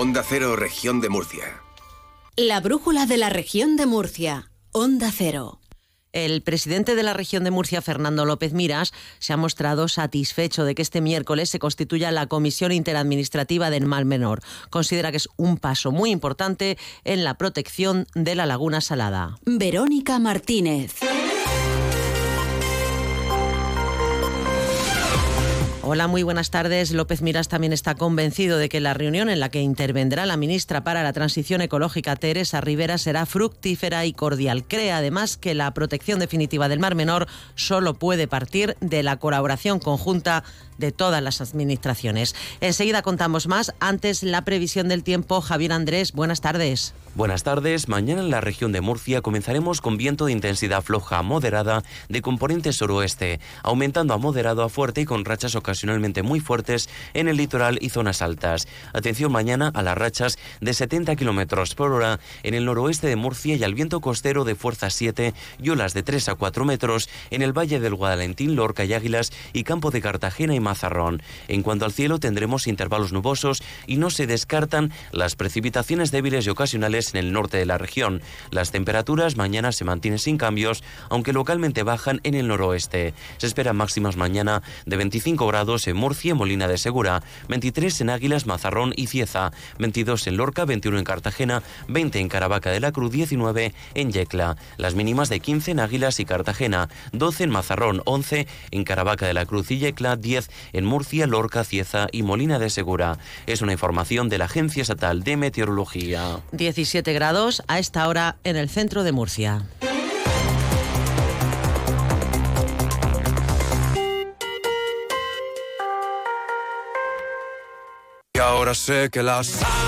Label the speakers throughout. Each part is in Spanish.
Speaker 1: Onda Cero, región de Murcia.
Speaker 2: La brújula de la región de Murcia. Onda Cero.
Speaker 3: El presidente de la región de Murcia, Fernando López Miras, se ha mostrado satisfecho de que este miércoles se constituya la Comisión Interadministrativa del Mal Menor. Considera que es un paso muy importante en la protección de la laguna salada.
Speaker 2: Verónica Martínez.
Speaker 3: Hola, muy buenas tardes. López Miras también está convencido de que la reunión en la que intervendrá la ministra para la Transición Ecológica, Teresa Rivera, será fructífera y cordial. Cree además que la protección definitiva del Mar Menor solo puede partir de la colaboración conjunta de todas las administraciones. Enseguida contamos más. Antes, la previsión del tiempo. Javier Andrés, buenas tardes.
Speaker 4: Buenas tardes. Mañana en la región de Murcia comenzaremos con viento de intensidad floja moderada de componente suroeste, aumentando a moderado a fuerte y con rachas ocasionalmente muy fuertes en el litoral y zonas altas. Atención mañana a las rachas de 70 kilómetros por hora en el noroeste de Murcia y al viento costero de fuerza 7 y olas de 3 a 4 metros en el valle del Guadalentín, Lorca y Águilas y campo de Cartagena y Mazarrón. En cuanto al cielo, tendremos intervalos nubosos y no se descartan las precipitaciones débiles y ocasionales en el norte de la región. Las temperaturas mañana se mantienen sin cambios, aunque localmente bajan en el noroeste. Se esperan máximas mañana de 25 grados en Murcia y Molina de Segura, 23 en Águilas, Mazarrón y Cieza, 22 en Lorca, 21 en Cartagena, 20 en Caravaca de la Cruz, 19 en Yecla. Las mínimas de 15 en Águilas y Cartagena, 12 en Mazarrón, 11 en Caravaca de la Cruz y Yecla, 10 en Murcia, Lorca, Cieza y Molina de Segura. Es una información de la Agencia Estatal de Meteorología.
Speaker 3: 17 grados a esta hora en el centro de Murcia.
Speaker 5: Y ahora sé que la salvación estaba...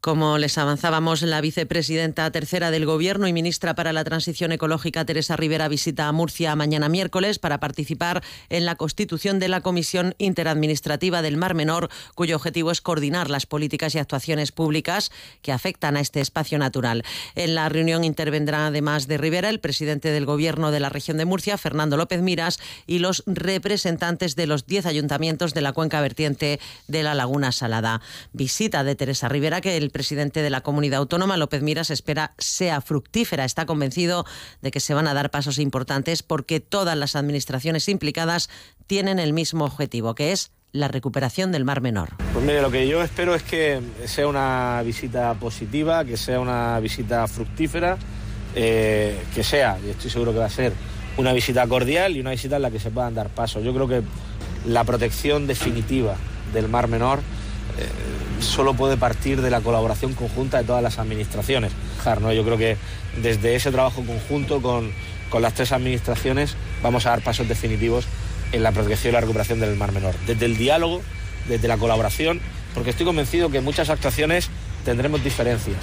Speaker 3: Como les avanzábamos, la vicepresidenta tercera del Gobierno y ministra para la Transición Ecológica, Teresa Rivera, visita a Murcia mañana miércoles para participar en la constitución de la Comisión Interadministrativa del Mar Menor, cuyo objetivo es coordinar las políticas y actuaciones públicas que afectan a este espacio natural. En la reunión intervendrá, además de Rivera, el presidente del Gobierno de la región de Murcia, Fernando López Miras, y los representantes de los diez ayuntamientos de la cuenca vertiente de la Laguna Salada. Visita de Teresa Rivera que el el presidente de la comunidad autónoma, López Miras, espera sea fructífera. Está convencido de que se van a dar pasos importantes porque todas las administraciones implicadas tienen el mismo objetivo, que es la recuperación del Mar Menor.
Speaker 6: Pues mire, lo que yo espero es que sea una visita positiva, que sea una visita fructífera, eh, que sea, y estoy seguro que va a ser, una visita cordial y una visita en la que se puedan dar pasos. Yo creo que la protección definitiva del Mar Menor solo puede partir de la colaboración conjunta de todas las administraciones. ¿no? Yo creo que desde ese trabajo conjunto con, con las tres administraciones vamos a dar pasos definitivos en la protección y la recuperación del Mar Menor. Desde el diálogo, desde la colaboración, porque estoy convencido que en muchas actuaciones tendremos diferencias.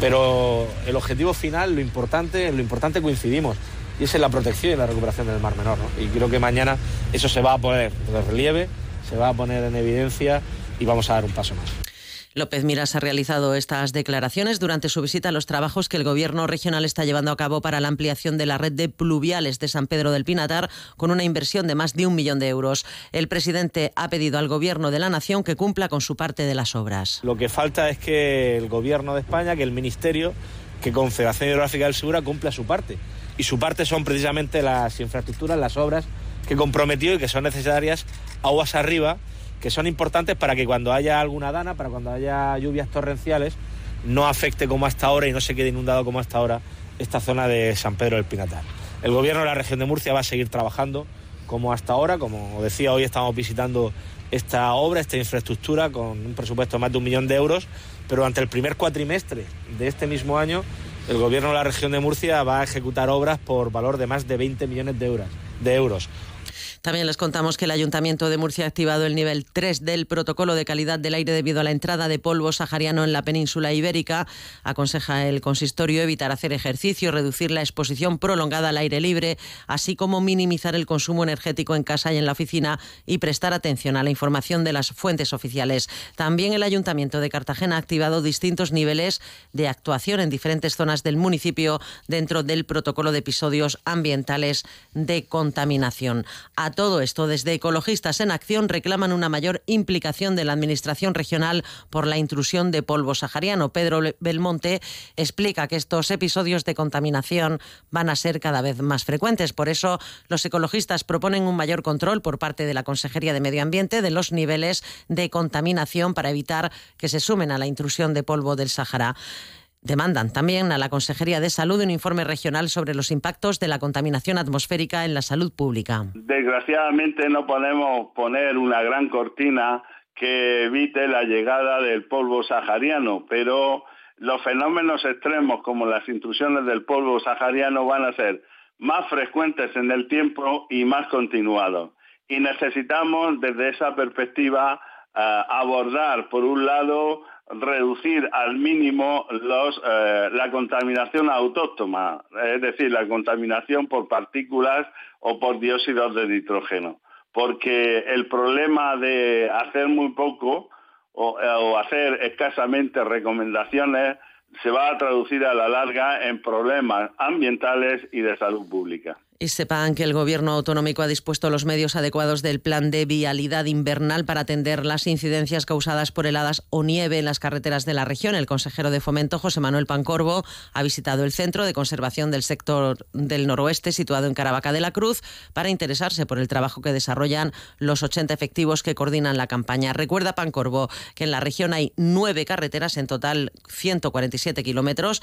Speaker 6: Pero el objetivo final, lo importante, lo importante coincidimos, y es en la protección y la recuperación del Mar Menor. Y creo que mañana eso se va a poner de relieve, se va a poner en evidencia y vamos a dar un paso más.
Speaker 3: López Miras ha realizado estas declaraciones durante su visita a los trabajos que el Gobierno regional está llevando a cabo para la ampliación de la red de pluviales de San Pedro del Pinatar, con una inversión de más de un millón de euros. El presidente ha pedido al Gobierno de la Nación que cumpla con su parte de las obras.
Speaker 6: Lo que falta es que el Gobierno de España, que el Ministerio, que Confederación Hidrográfica del Segura cumpla su parte. Y su parte son precisamente las infraestructuras, las obras que comprometió y que son necesarias aguas arriba que son importantes para que cuando haya alguna dana, para cuando haya lluvias torrenciales, no afecte como hasta ahora y no se quede inundado como hasta ahora esta zona de San Pedro del Pinatar. El gobierno de la región de Murcia va a seguir trabajando como hasta ahora, como decía hoy estamos visitando esta obra, esta infraestructura con un presupuesto de más de un millón de euros, pero durante el primer cuatrimestre de este mismo año el gobierno de la región de Murcia va a ejecutar obras por valor de más de 20 millones de euros. De euros
Speaker 3: También les contamos que el Ayuntamiento de Murcia ha activado el nivel 3 del protocolo de calidad del aire debido a la entrada de polvo sahariano en la península ibérica. Aconseja el consistorio evitar hacer ejercicio, reducir la exposición prolongada al aire libre, así como minimizar el consumo energético en casa y en la oficina y prestar atención a la información de las fuentes oficiales. También el Ayuntamiento de Cartagena ha activado distintos niveles de actuación en diferentes zonas del municipio dentro del protocolo de episodios ambientales de contaminación. Todo esto, desde Ecologistas en Acción reclaman una mayor implicación de la Administración regional por la intrusión de polvo sahariano. Pedro Belmonte explica que estos episodios de contaminación van a ser cada vez más frecuentes. Por eso, los ecologistas proponen un mayor control por parte de la Consejería de Medio Ambiente de los niveles de contaminación para evitar que se sumen a la intrusión de polvo del Sahara. Demandan también a la Consejería de Salud un informe regional sobre los impactos de la contaminación atmosférica en la salud pública.
Speaker 7: Desgraciadamente no podemos poner una gran cortina que evite la llegada del polvo sahariano, pero los fenómenos extremos como las intrusiones del polvo sahariano van a ser más frecuentes en el tiempo y más continuados. Y necesitamos desde esa perspectiva abordar, por un lado, reducir al mínimo eh, la contaminación autóctona, es decir, la contaminación por partículas o por dióxidos de nitrógeno. Porque el problema de hacer muy poco o hacer escasamente recomendaciones se va a traducir a la larga en problemas ambientales y de salud pública.
Speaker 3: Y sepan que el Gobierno autonómico ha dispuesto los medios adecuados del plan de vialidad invernal para atender las incidencias causadas por heladas o nieve en las carreteras de la región. El consejero de Fomento, José Manuel Pancorbo, ha visitado el Centro de Conservación del Sector del Noroeste, situado en Caravaca de la Cruz, para interesarse por el trabajo que desarrollan los 80 efectivos que coordinan la campaña. Recuerda Pancorbo que en la región hay nueve carreteras, en total 147 kilómetros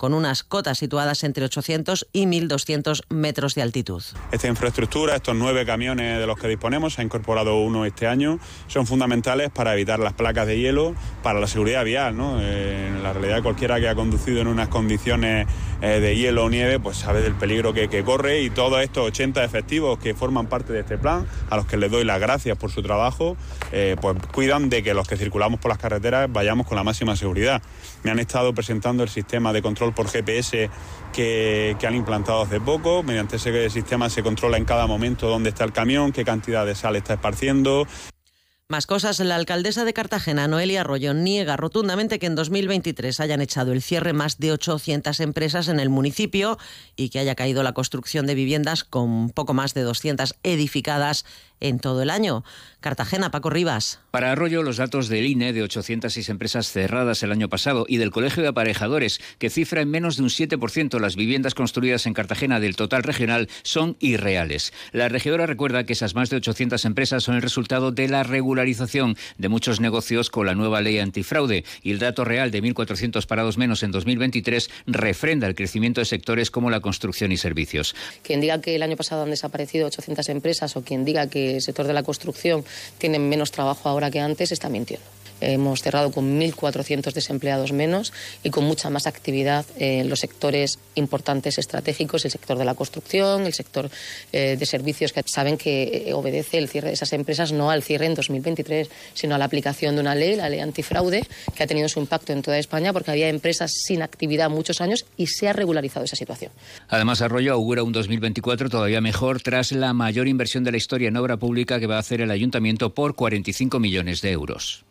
Speaker 3: con unas cotas situadas entre 800 y 1.200 metros de altitud.
Speaker 8: Esta infraestructura, estos nueve camiones de los que disponemos, se ha incorporado uno este año, son fundamentales para evitar las placas de hielo, para la seguridad vial. ¿no? Eh, en la realidad, cualquiera que ha conducido en unas condiciones eh, de hielo o nieve, pues sabe del peligro que, corre y todos estos 80 efectivos que forman parte de este plan, a los que les doy las gracias por su trabajo, eh, pues cuidan de que los que circulamos por las carreteras vayamos con la máxima seguridad. Me han estado presentando el sistema de control por GPS que, han implantado hace poco. Mediante ese sistema se controla en cada momento dónde está el camión, qué cantidad de sal está esparciendo.
Speaker 3: Más cosas, la alcaldesa de Cartagena, Noelia Arroyo, niega rotundamente que en 2023 hayan echado el cierre más de 800 empresas en el municipio y que haya caído la construcción de viviendas con poco más de 200 edificadas en todo el año. Cartagena, Paco Rivas.
Speaker 9: Para Arroyo, los datos del INE de 806 empresas cerradas el año pasado y del Colegio de Aparejadores, que cifra en menos de un 7% las viviendas construidas en Cartagena del total regional, son irreales. La regidora recuerda que esas más de 800 empresas son el resultado de la regularización de muchos negocios con la nueva ley antifraude y el dato real de 1.400 parados menos en 2023 refrenda el crecimiento de sectores como la construcción y servicios.
Speaker 10: Quien diga que el año pasado han desaparecido 800 empresas o quien diga que el sector de la construcción tiene menos trabajo ahora que antes, está mintiendo. Hemos cerrado con 1.400 desempleados menos y con mucha más actividad en los sectores importantes estratégicos, el sector de la construcción, el sector eh, de servicios que saben que eh, obedece el cierre de esas empresas no al cierre en 2023, sino a la aplicación de una ley, la ley antifraude, que ha tenido su impacto en toda España porque había empresas sin actividad muchos años y se ha regularizado esa situación.
Speaker 9: Además, Arroyo augura un 2024 todavía mejor tras la mayor inversión de la historia en obra pública que va a hacer el ayuntamiento por 45 millones de euros.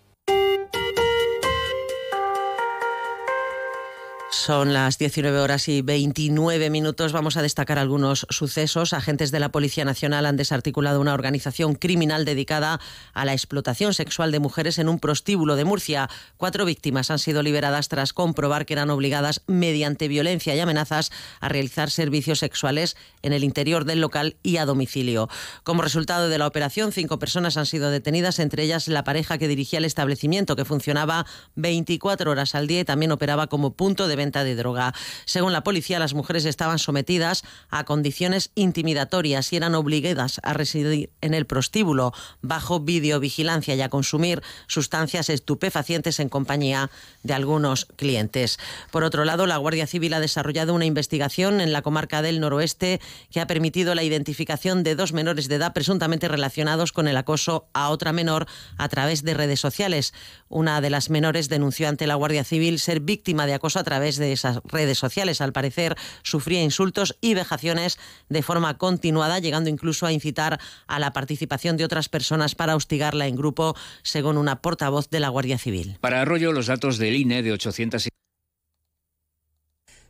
Speaker 3: Son las 19 horas y 29 minutos. Vamos a destacar algunos sucesos. Agentes de la Policía Nacional han desarticulado una organización criminal dedicada a la explotación sexual de mujeres en un prostíbulo de Murcia. Cuatro víctimas han sido liberadas tras comprobar que eran obligadas mediante violencia y amenazas a realizar servicios sexuales en el interior del local y a domicilio. Como resultado de la operación, cinco personas han sido detenidas, entre ellas la pareja que dirigía el establecimiento, que funcionaba 24 horas al día y también operaba como punto de venta de droga. Según la policía, las mujeres estaban sometidas a condiciones intimidatorias y eran obligadas a residir en el prostíbulo bajo videovigilancia y a consumir sustancias estupefacientes en compañía de algunos clientes. Por otro lado, la Guardia Civil ha desarrollado una investigación en la comarca del noroeste que ha permitido la identificación de dos menores de edad presuntamente relacionados con el acoso a otra menor a través de redes sociales. Una de las menores denunció ante la Guardia Civil ser víctima de acoso a través de esas redes sociales. Al parecer, sufría insultos y vejaciones de forma continuada, llegando incluso a incitar a la participación de otras personas para hostigarla en grupo, según una portavoz de la Guardia Civil.
Speaker 9: Para Arroyo, los datos del INE de 800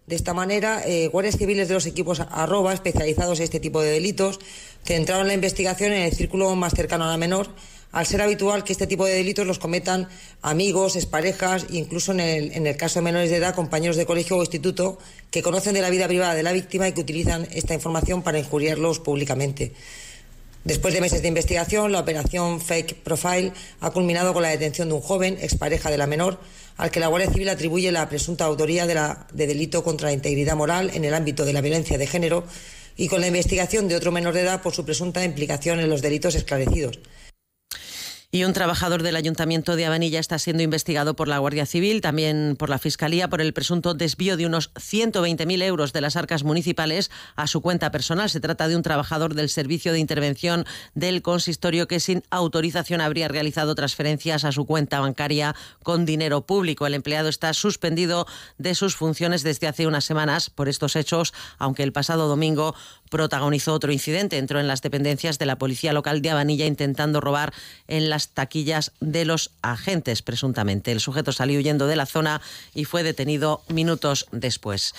Speaker 11: de esta manera, eh, guardias civiles de los equipos arroba especializados en este tipo de delitos centraron la investigación en el círculo más cercano a la menor, al ser habitual que este tipo de delitos los cometan amigos, exparejas e incluso en el, caso de menores de edad, compañeros de colegio o instituto que conocen de la vida privada de la víctima y que utilizan esta información para injuriarlos públicamente. Después de meses de investigación, la operación Fake Profile ha culminado con la detención de un joven, expareja de la menor, al que la Guardia Civil atribuye la presunta autoría de, de delito contra la integridad moral en el ámbito de la violencia de género y con la investigación de otro menor de edad por su presunta implicación en los delitos esclarecidos.
Speaker 3: Y un trabajador del Ayuntamiento de Avanilla está siendo investigado por la Guardia Civil, también por la Fiscalía, por el presunto desvío de unos 120.000 euros de las arcas municipales a su cuenta personal. Se trata de un trabajador del Servicio de Intervención del Consistorio que sin autorización habría realizado transferencias a su cuenta bancaria con dinero público. El empleado está suspendido de sus funciones desde hace unas semanas por estos hechos, aunque el pasado domingo protagonizó otro incidente. Entró en las dependencias de la Policía Local de Avanilla intentando robar en las taquillas de los agentes, presuntamente. El sujeto salió huyendo de la zona y fue detenido minutos después.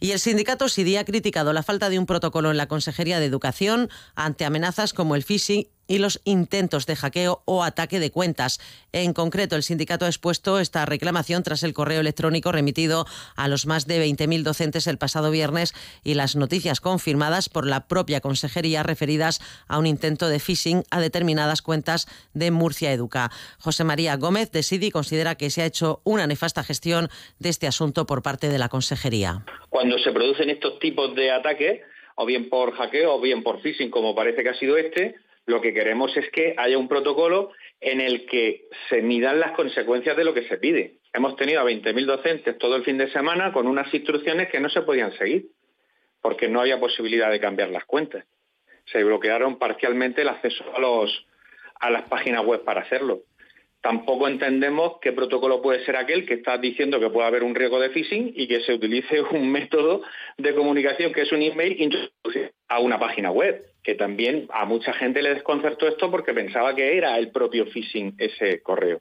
Speaker 3: Y el sindicato SIDI ha criticado la falta de un protocolo en la Consejería de Educación ante amenazas como el phishing y los intentos de hackeo o ataque de cuentas. En concreto, el sindicato ha expuesto esta reclamación tras el correo electrónico remitido a los más de 20.000 docentes el pasado viernes y las noticias confirmadas por la propia consejería referidas a un intento de phishing a determinadas cuentas de Murcia Educa. José María Gómez de SIDI considera que se ha hecho una nefasta gestión de este asunto por parte de la consejería.
Speaker 12: Cuando se producen estos tipos de ataques, o bien por hackeo o bien por phishing, como parece que ha sido este, lo que queremos es que haya un protocolo en el que se midan las consecuencias de lo que se pide. Hemos tenido a 20.000 docentes todo el fin de semana con unas instrucciones que no se podían seguir, porque no había posibilidad de cambiar las cuentas. Se bloquearon parcialmente el acceso a, las páginas web para hacerlo. Tampoco entendemos qué protocolo puede ser aquel que está diciendo que puede haber un riesgo de phishing y que se utilice un método de comunicación que es un email introducido a una página web, que también a mucha gente le desconcertó esto porque pensaba que era el propio phishing ese correo.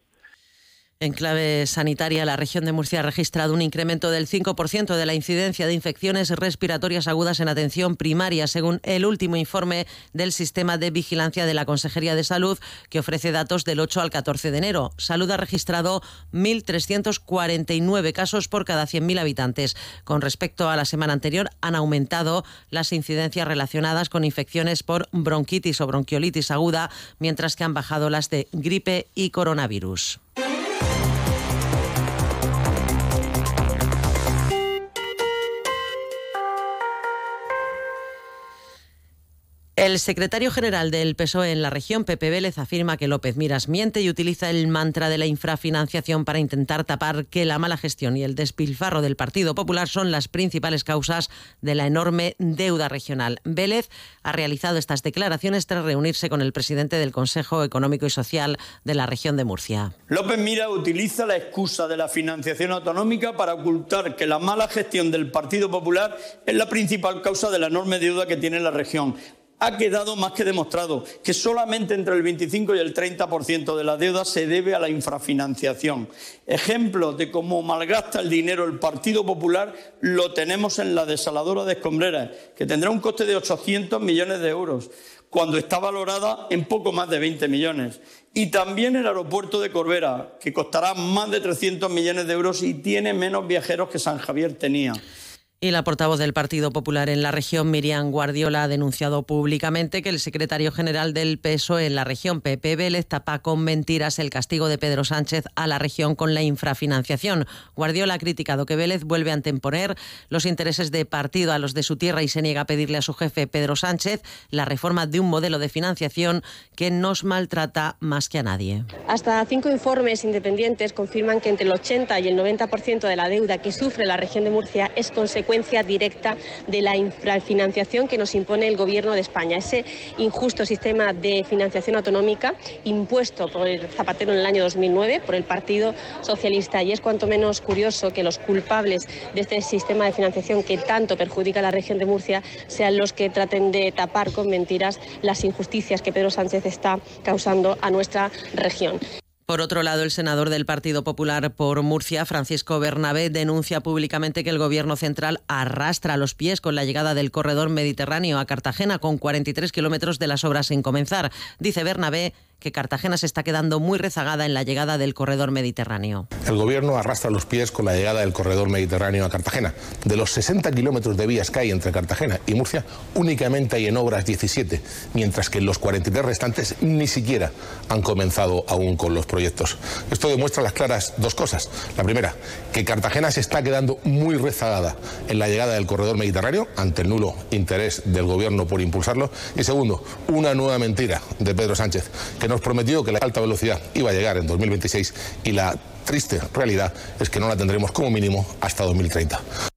Speaker 3: En clave sanitaria, la región de Murcia ha registrado un incremento del 5% de la incidencia de infecciones respiratorias agudas en atención primaria, según el último informe del Sistema de Vigilancia de la Consejería de Salud, que ofrece datos del 8 al 14 de enero. Salud ha registrado 1.349 casos por cada 100.000 habitantes. Con respecto a la semana anterior, han aumentado las incidencias relacionadas con infecciones por bronquitis o bronquiolitis aguda, mientras que han bajado las de gripe y coronavirus. El secretario general del PSOE en la región, Pepe Vélez, afirma que López Miras miente y utiliza el mantra de la infrafinanciación para intentar tapar que la mala gestión y el despilfarro del Partido Popular son las principales causas de la enorme deuda regional. Vélez ha realizado estas declaraciones tras reunirse con el presidente del Consejo Económico y Social de la región de Murcia.
Speaker 13: López Miras utiliza la excusa de la financiación autonómica para ocultar que la mala gestión del Partido Popular es la principal causa de la enorme deuda que tiene la región ha quedado más que demostrado que solamente entre el 25 y el 30% de la deuda se debe a la infrafinanciación. Ejemplo de cómo malgasta el dinero el Partido Popular lo tenemos en la desaladora de Escombreras, que tendrá un coste de 800 millones de euros, cuando está valorada en poco más de 20 millones. Y también el aeropuerto de Corbera, que costará más de 300 millones de euros y tiene menos viajeros que San Javier tenía.
Speaker 3: Y la portavoz del Partido Popular en la región, Miriam Guardiola, ha denunciado públicamente que el secretario general del PSOE en la región, Pepe Vélez, tapa con mentiras el castigo de Pedro Sánchez a la región con la infrafinanciación. Guardiola ha criticado que Vélez vuelve a anteponer los intereses de partido a los de su tierra y se niega a pedirle a su jefe, Pedro Sánchez, la reforma de un modelo de financiación que nos maltrata más que a nadie.
Speaker 14: Hasta cinco informes independientes confirman que entre el 80 y el 90% de la deuda que sufre la región de Murcia es consecuencia directa de la infrafinanciación que nos impone el Gobierno de España. Ese injusto sistema de financiación autonómica impuesto por el Zapatero en el año 2009 por el Partido Socialista. Y es cuanto menos curioso que los culpables de este sistema de financiación que tanto perjudica a la región de Murcia sean los que traten de tapar con mentiras las injusticias que Pedro Sánchez está causando a nuestra región.
Speaker 3: Por otro lado, el senador del Partido Popular por Murcia, Francisco Bernabé, denuncia públicamente que el Gobierno central arrastra los pies con la llegada del corredor mediterráneo a Cartagena, con 43 kilómetros de las obras sin comenzar. Dice Bernabé Cartagena se está quedando muy rezagada en la llegada del corredor mediterráneo.
Speaker 15: El gobierno arrastra los pies con la llegada del corredor mediterráneo a Cartagena. De los 60 kilómetros de vías que hay entre Cartagena y Murcia, únicamente hay en obras 17, mientras que los 43 restantes ni siquiera han comenzado aún con los proyectos. Esto demuestra las claras dos cosas. La primera, que Cartagena se está quedando muy rezagada en la llegada del corredor mediterráneo ante el nulo interés del gobierno por impulsarlo. Y segundo, una nueva mentira de Pedro Sánchez que nos prometió que la alta velocidad iba a llegar en 2026 y la triste realidad es que no la tendremos como mínimo hasta 2030.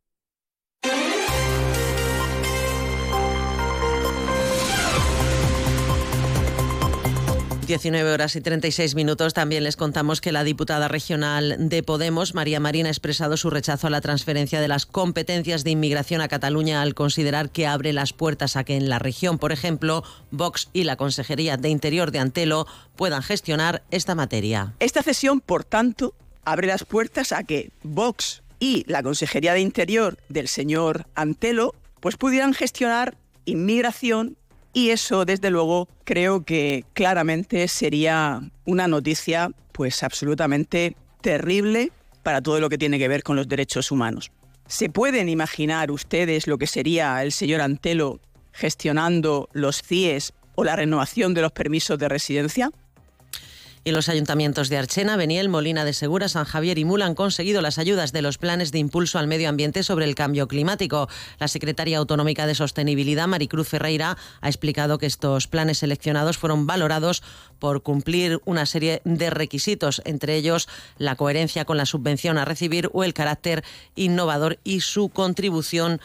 Speaker 3: 19 horas y 36 minutos. También les contamos que la diputada regional de Podemos, María Marina, ha expresado su rechazo a la transferencia de las competencias de inmigración a Cataluña al considerar que abre las puertas a que en la región, por ejemplo, Vox y la Consejería de Interior de Antelo puedan gestionar esta materia.
Speaker 16: Esta cesión, por tanto, abre las puertas a que Vox y la Consejería de Interior del señor Antelo pues pudieran gestionar inmigración y eso, desde luego, creo que claramente sería una noticia pues absolutamente terrible para todo lo que tiene que ver con los derechos humanos. ¿Se pueden imaginar ustedes lo que sería el señor Antelo gestionando los CIES o la renovación de los permisos de residencia?
Speaker 3: Y los ayuntamientos de Archena, Beniel, Molina de Segura, San Javier y Mula han conseguido las ayudas de los planes de impulso al medio ambiente sobre el cambio climático. La secretaria autonómica de Sostenibilidad, Maricruz Ferreira, ha explicado que estos planes seleccionados fueron valorados por cumplir una serie de requisitos, entre ellos la coherencia con la subvención a recibir o el carácter innovador y su contribución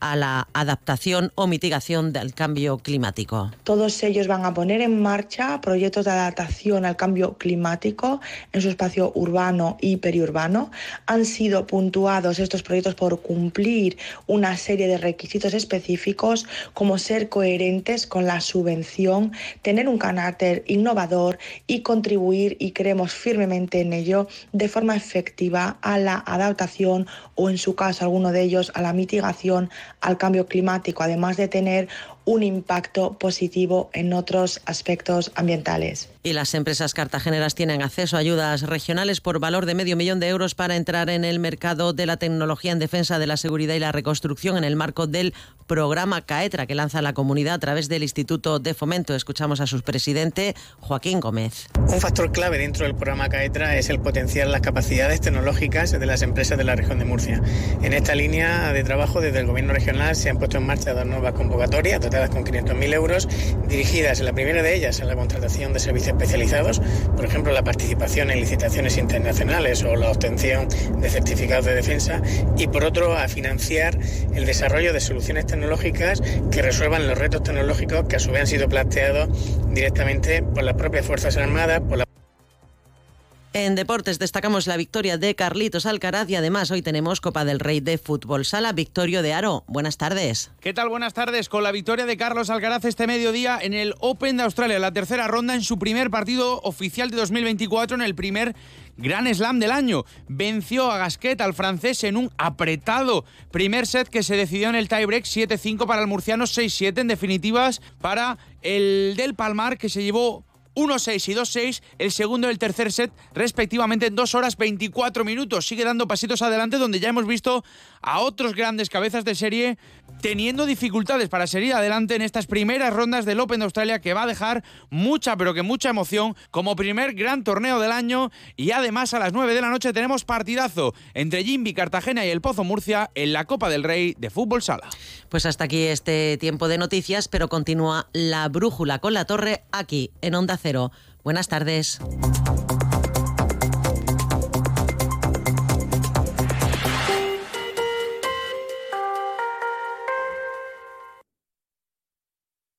Speaker 3: a la adaptación o mitigación del cambio climático.
Speaker 17: Todos ellos van a poner en marcha proyectos de adaptación al cambio climático en su espacio urbano y periurbano. Han sido puntuados estos proyectos por cumplir una serie de requisitos específicos como ser coherentes con la subvención, tener un carácter innovador y contribuir, y creemos firmemente en ello, de forma efectiva a la adaptación o en su caso alguno de ellos a la mitigación al cambio climático, además de tener un impacto positivo en otros aspectos ambientales.
Speaker 3: Y las empresas cartageneras tienen acceso a ayudas regionales por valor de medio millón de euros para entrar en el mercado de la tecnología en defensa de la seguridad y la reconstrucción en el marco del programa CAETRA que lanza la comunidad a través del Instituto de Fomento. Escuchamos a su presidente, Joaquín Gómez.
Speaker 18: Un factor clave dentro del programa CAETRA es el potenciar las capacidades tecnológicas de las empresas de la región de Murcia. En esta línea de trabajo, desde el Gobierno regional se han puesto en marcha dos nuevas convocatorias con 500.000 euros, dirigidas en la primera de ellas a la contratación de servicios especializados, por ejemplo la participación en licitaciones internacionales o la obtención de certificados de defensa, y por otro a financiar el desarrollo de soluciones tecnológicas que resuelvan los retos tecnológicos que a su vez han sido planteados directamente por las propias Fuerzas Armadas, por la
Speaker 3: en deportes destacamos la victoria de Carlitos Alcaraz y además hoy tenemos Copa del Rey de Fútbol Sala, Victorio de Aro. Buenas tardes.
Speaker 19: ¿Qué tal? Buenas tardes. Con la victoria de Carlos Alcaraz este mediodía en el Open de Australia, la tercera ronda en su primer partido oficial de 2024 en el primer Gran Slam del año. Venció a Gasquet, al francés, en un apretado primer set que se decidió en el tiebreak 7-5 para el murciano, 6-7 en definitivas para el del Palmar que se llevó 1-6 y 2-6, el segundo y el tercer set respectivamente en 2 horas 24 minutos. Sigue dando pasitos adelante donde ya hemos visto a otros grandes cabezas de serie teniendo dificultades para seguir adelante en estas primeras rondas del Open de Australia que va a dejar mucha pero que mucha emoción como primer gran torneo del año y además a las 9 de la noche tenemos partidazo entre Jimby Cartagena y el Pozo Murcia en la Copa del Rey de Fútbol Sala.
Speaker 3: Pues hasta aquí este tiempo de noticias, pero continúa la brújula con la torre aquí en Onda Cero. Buenas tardes.